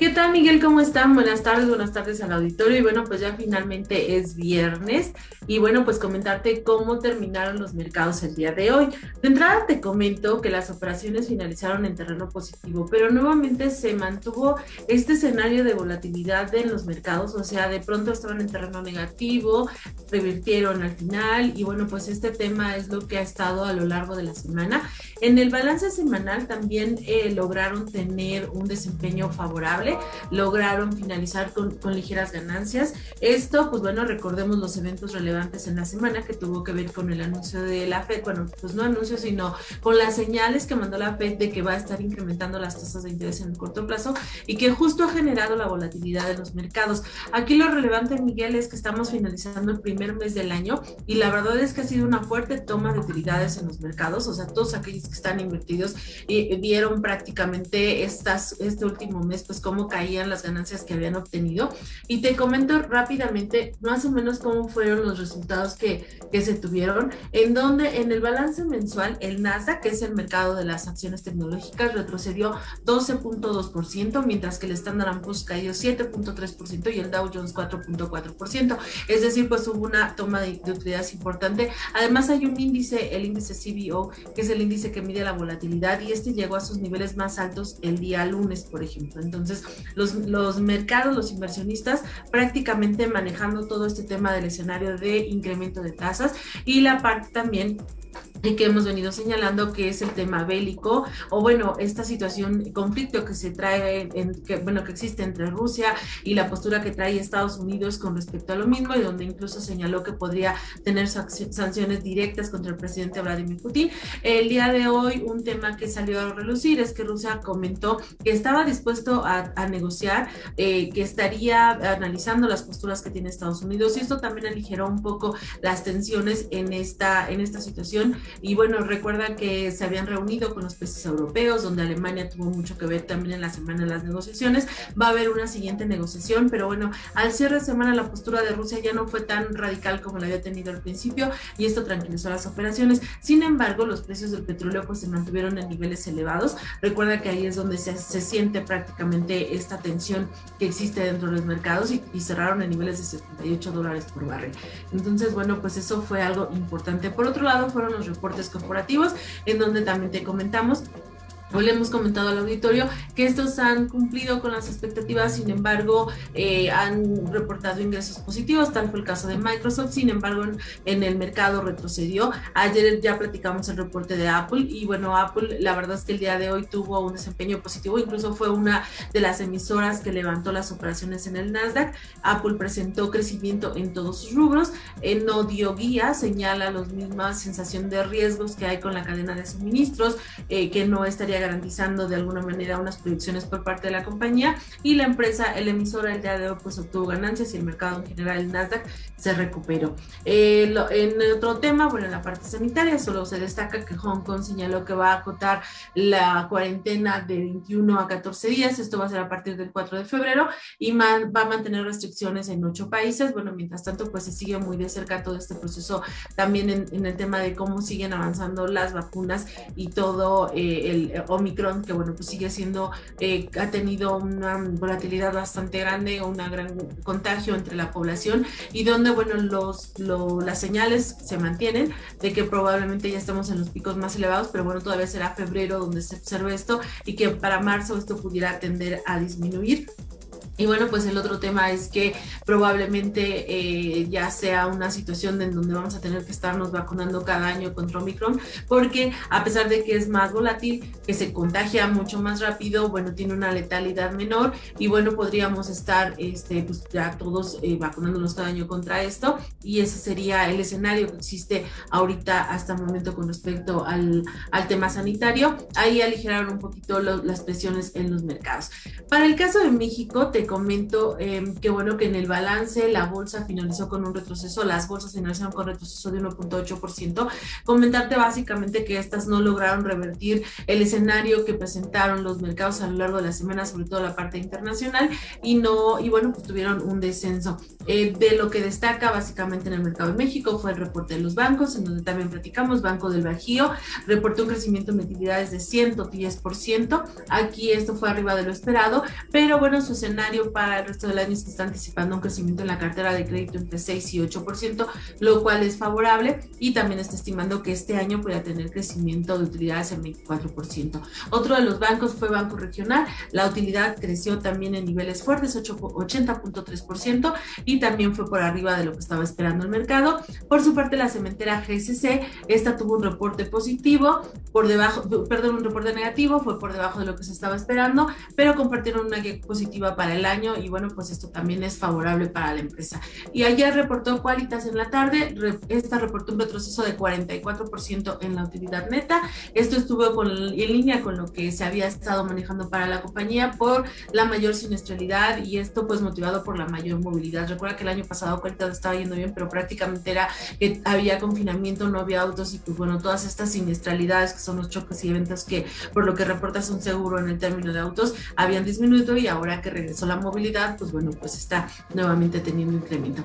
¿Qué tal, Miguel? ¿Cómo están? Buenas tardes, buenas tardes al auditorio. Y bueno, pues ya finalmente es viernes. Y bueno, pues comentarte cómo terminaron los mercados el día de hoy. De entrada te comento que las operaciones finalizaron en terreno positivo, pero nuevamente se mantuvo este escenario de volatilidad en los mercados. O sea, de pronto estaban en terreno negativo, revirtieron al final. Y bueno, pues este tema es lo que ha estado a lo largo de la semana. En el balance semanal también eh, lograron tener un desempeño favorable lograron finalizar con, ligeras ganancias. Esto, pues bueno, recordemos los eventos relevantes en la semana que tuvo que ver con el anuncio de la Fed, bueno, pues no anuncio, sino con las señales que mandó la Fed de que va a estar incrementando las tasas de interés en el corto plazo y que justo ha generado la volatilidad de los mercados. Aquí lo relevante, Miguel, es que estamos finalizando el primer mes del año y la verdad es que ha sido una fuerte toma de utilidades en los mercados, o sea, todos aquellos que están invertidos y vieron prácticamente estas, este último mes, pues como caían las ganancias que habían obtenido. Y te comento rápidamente más o menos cómo fueron los resultados que, que se tuvieron, en donde en el balance mensual el Nasdaq, que es el mercado de las acciones tecnológicas, retrocedió 12.2%, mientras que el Standard Poor's cayó 7.3% y el Dow Jones 4.4%. Es decir, pues hubo una toma de, de utilidades importante. Además hay un índice, el índice CBO, que es el índice que mide la volatilidad y este llegó a sus niveles más altos el día lunes, por ejemplo. Entonces, los, los mercados, los inversionistas prácticamente manejando todo este tema del escenario de incremento de tasas y la parte también y que hemos venido señalando que es el tema bélico o bueno esta situación conflicto que se trae en, que bueno que existe entre Rusia y la postura que trae Estados Unidos con respecto a lo mismo y donde incluso señaló que podría tener sanciones directas contra el presidente Vladimir Putin. El día de hoy un tema que salió a relucir es que Rusia comentó que estaba dispuesto a, negociar eh, que estaría analizando las posturas que tiene Estados Unidos y esto también aligeró un poco las tensiones en esta en esta situación y bueno, recuerdan que se habían reunido con los países europeos, donde Alemania tuvo mucho que ver también en la semana de las negociaciones. Va a haber una siguiente negociación, pero bueno, al cierre de semana la postura de Rusia ya no fue tan radical como la había tenido al principio y esto tranquilizó las operaciones. Sin embargo, los precios del petróleo pues se mantuvieron en niveles elevados. Recuerda que ahí es donde se, se siente prácticamente esta tensión que existe dentro de los mercados y, y cerraron en niveles de 78 dólares por barril. Entonces, bueno, pues eso fue algo importante. Por otro lado, fueron los reportes corporativos, en donde también te comentamos Hoy le hemos comentado al auditorio que estos han cumplido con las expectativas, sin embargo, eh, han reportado ingresos positivos, tal el caso de Microsoft, sin embargo, en, el mercado retrocedió. Ayer ya platicamos el reporte de Apple y bueno, Apple, la verdad es que el día de hoy tuvo un desempeño positivo, incluso fue una de las emisoras que levantó las operaciones en el Nasdaq. Apple presentó crecimiento en todos sus rubros, eh, no dio guía, señala la misma sensación de riesgos que hay con la cadena de suministros, eh, que no estaría garantizando de alguna manera unas proyecciones por parte de la compañía y la empresa, el emisor el día de hoy pues obtuvo ganancias y el mercado en general, el Nasdaq, se recuperó. Eh, en otro tema, bueno, en la parte sanitaria solo se destaca que Hong Kong señaló que va a acotar la cuarentena de 21 a 14 días, esto va a ser a partir del 4 de febrero y va a mantener restricciones en ocho países. Bueno, mientras tanto, pues se sigue muy de cerca todo este proceso también en, el tema de cómo siguen avanzando las vacunas y todo eh, el Omicron, que bueno, pues sigue siendo, eh, ha tenido una volatilidad bastante grande, una gran contagio entre la población y donde, bueno, los, las señales se mantienen de que probablemente ya estamos en los picos más elevados, pero bueno, todavía será febrero donde se observe esto y que para marzo esto pudiera tender a disminuir. Y bueno, pues el otro tema es que probablemente eh, ya sea una situación en donde vamos a tener que estarnos vacunando cada año contra Omicron, porque a pesar de que es más volátil, que se contagia mucho más rápido, bueno, tiene una letalidad menor y bueno, podríamos estar este, pues ya todos eh, vacunándonos cada año contra esto y ese sería el escenario que existe ahorita hasta el momento con respecto al, al tema sanitario. Ahí aligeraron un poquito las presiones en los mercados. Para el caso de México, te comento eh, que bueno que en el balance la bolsa finalizó con un retroceso, las bolsas finalizaron con retroceso de 1.8%. Comentarte básicamente que estas no lograron revertir el escenario que presentaron los mercados a lo largo de la semana, sobre todo la parte internacional, y no, y bueno, pues tuvieron un descenso. Eh, de lo que destaca básicamente en el mercado de México fue el reporte de los bancos, en donde también platicamos, Banco del Bajío reportó un crecimiento en utilidades de 110%. Aquí esto fue arriba de lo esperado, pero bueno, su escenario para el resto del año que está anticipando un crecimiento en la cartera de crédito entre 6 y 8%, lo cual es favorable y también está estimando que este año pueda tener crecimiento de utilidades en 24%. Otro de los bancos fue Banco Regional, la utilidad creció también en niveles fuertes, 80.3% y también fue por arriba de lo que estaba esperando el mercado. Por su parte, la cementera GCC, esta tuvo un reporte positivo, por debajo, perdón, un reporte negativo, fue por debajo de lo que se estaba esperando, pero compartieron una guía positiva para el año y bueno, pues esto también es favorable para la empresa. Y ayer reportó Qualitas en la tarde, esta reportó un retroceso de 44% en la utilidad neta. Esto estuvo con, en línea con lo que se había estado manejando para la compañía por la mayor siniestralidad y esto pues motivado por la mayor movilidad. Recuerda que el año pasado Qualitas estaba yendo bien, pero prácticamente era que había confinamiento, no había autos y pues bueno, todas estas siniestralidades que son los choques y eventos que por lo que reportas un seguro en el término de autos habían disminuido y ahora que regresó la movilidad, pues bueno, pues está nuevamente teniendo incremento.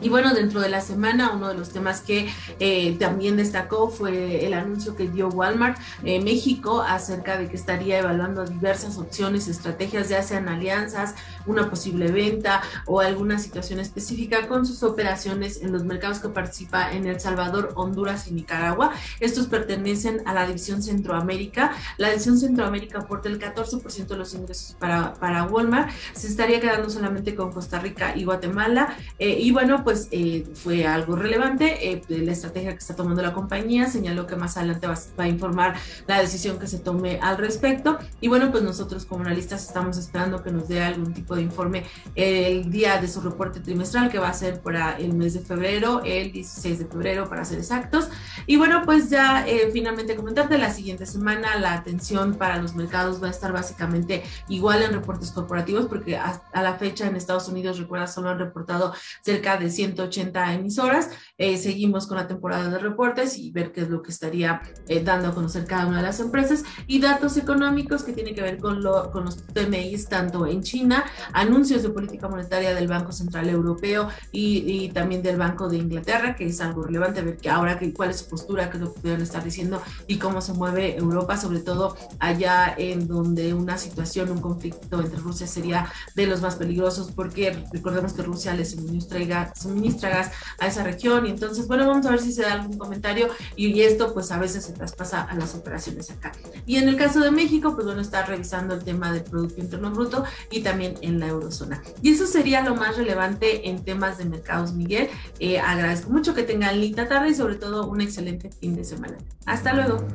Y bueno, dentro de la semana, uno de los temas que eh, también destacó fue el anuncio que dio Walmart eh, México acerca de que estaría evaluando diversas opciones, estrategias, ya sean alianzas, una posible venta o alguna situación específica con sus operaciones en los mercados que participa en El Salvador, Honduras y Nicaragua. Estos pertenecen a la división Centroamérica. La división Centroamérica aporta el 14% de los ingresos para, para Walmart. Se estaría quedando solamente con Costa Rica y Guatemala. Eh, y bueno, pues eh, fue algo relevante. Eh, la estrategia que está tomando la compañía señaló que más adelante va, a informar la decisión que se tome al respecto. Y bueno, pues nosotros como analistas estamos esperando que nos dé algún tipo de informe el día de su reporte trimestral que va a ser para el mes de febrero, el 16 de febrero para ser exactos. Y bueno, pues ya eh, finalmente comentarte, la siguiente semana la atención para los mercados va a estar básicamente igual en reportes corporativos porque a, a la fecha en Estados Unidos, recuerda, solo han reportado cerca de 180 emisoras. Eh, seguimos con la temporada de reportes y ver qué es lo que estaría eh, dando a conocer cada una de las empresas y datos económicos que tienen que ver con, lo, con los PMIs tanto en China, anuncios de política monetaria del Banco Central Europeo y, y también del Banco de Inglaterra, que es algo relevante ver que ahora que, cuál es su postura, qué es lo que pueden estar diciendo y cómo se mueve Europa, sobre todo allá en donde una situación, un conflicto entre Rusia sería de los más peligrosos porque recordemos que Rusia les suministra suministra gas a esa región. Y entonces, bueno, vamos a ver si se da algún comentario y, esto pues a veces se traspasa a las operaciones acá. Y en el caso de México, pues bueno, está revisando el tema del Producto Interno Bruto y también en la eurozona. Y eso sería lo más relevante en temas de mercados, Miguel. Eh, agradezco mucho que tengan linda tarde y sobre todo un excelente fin de semana. Hasta luego.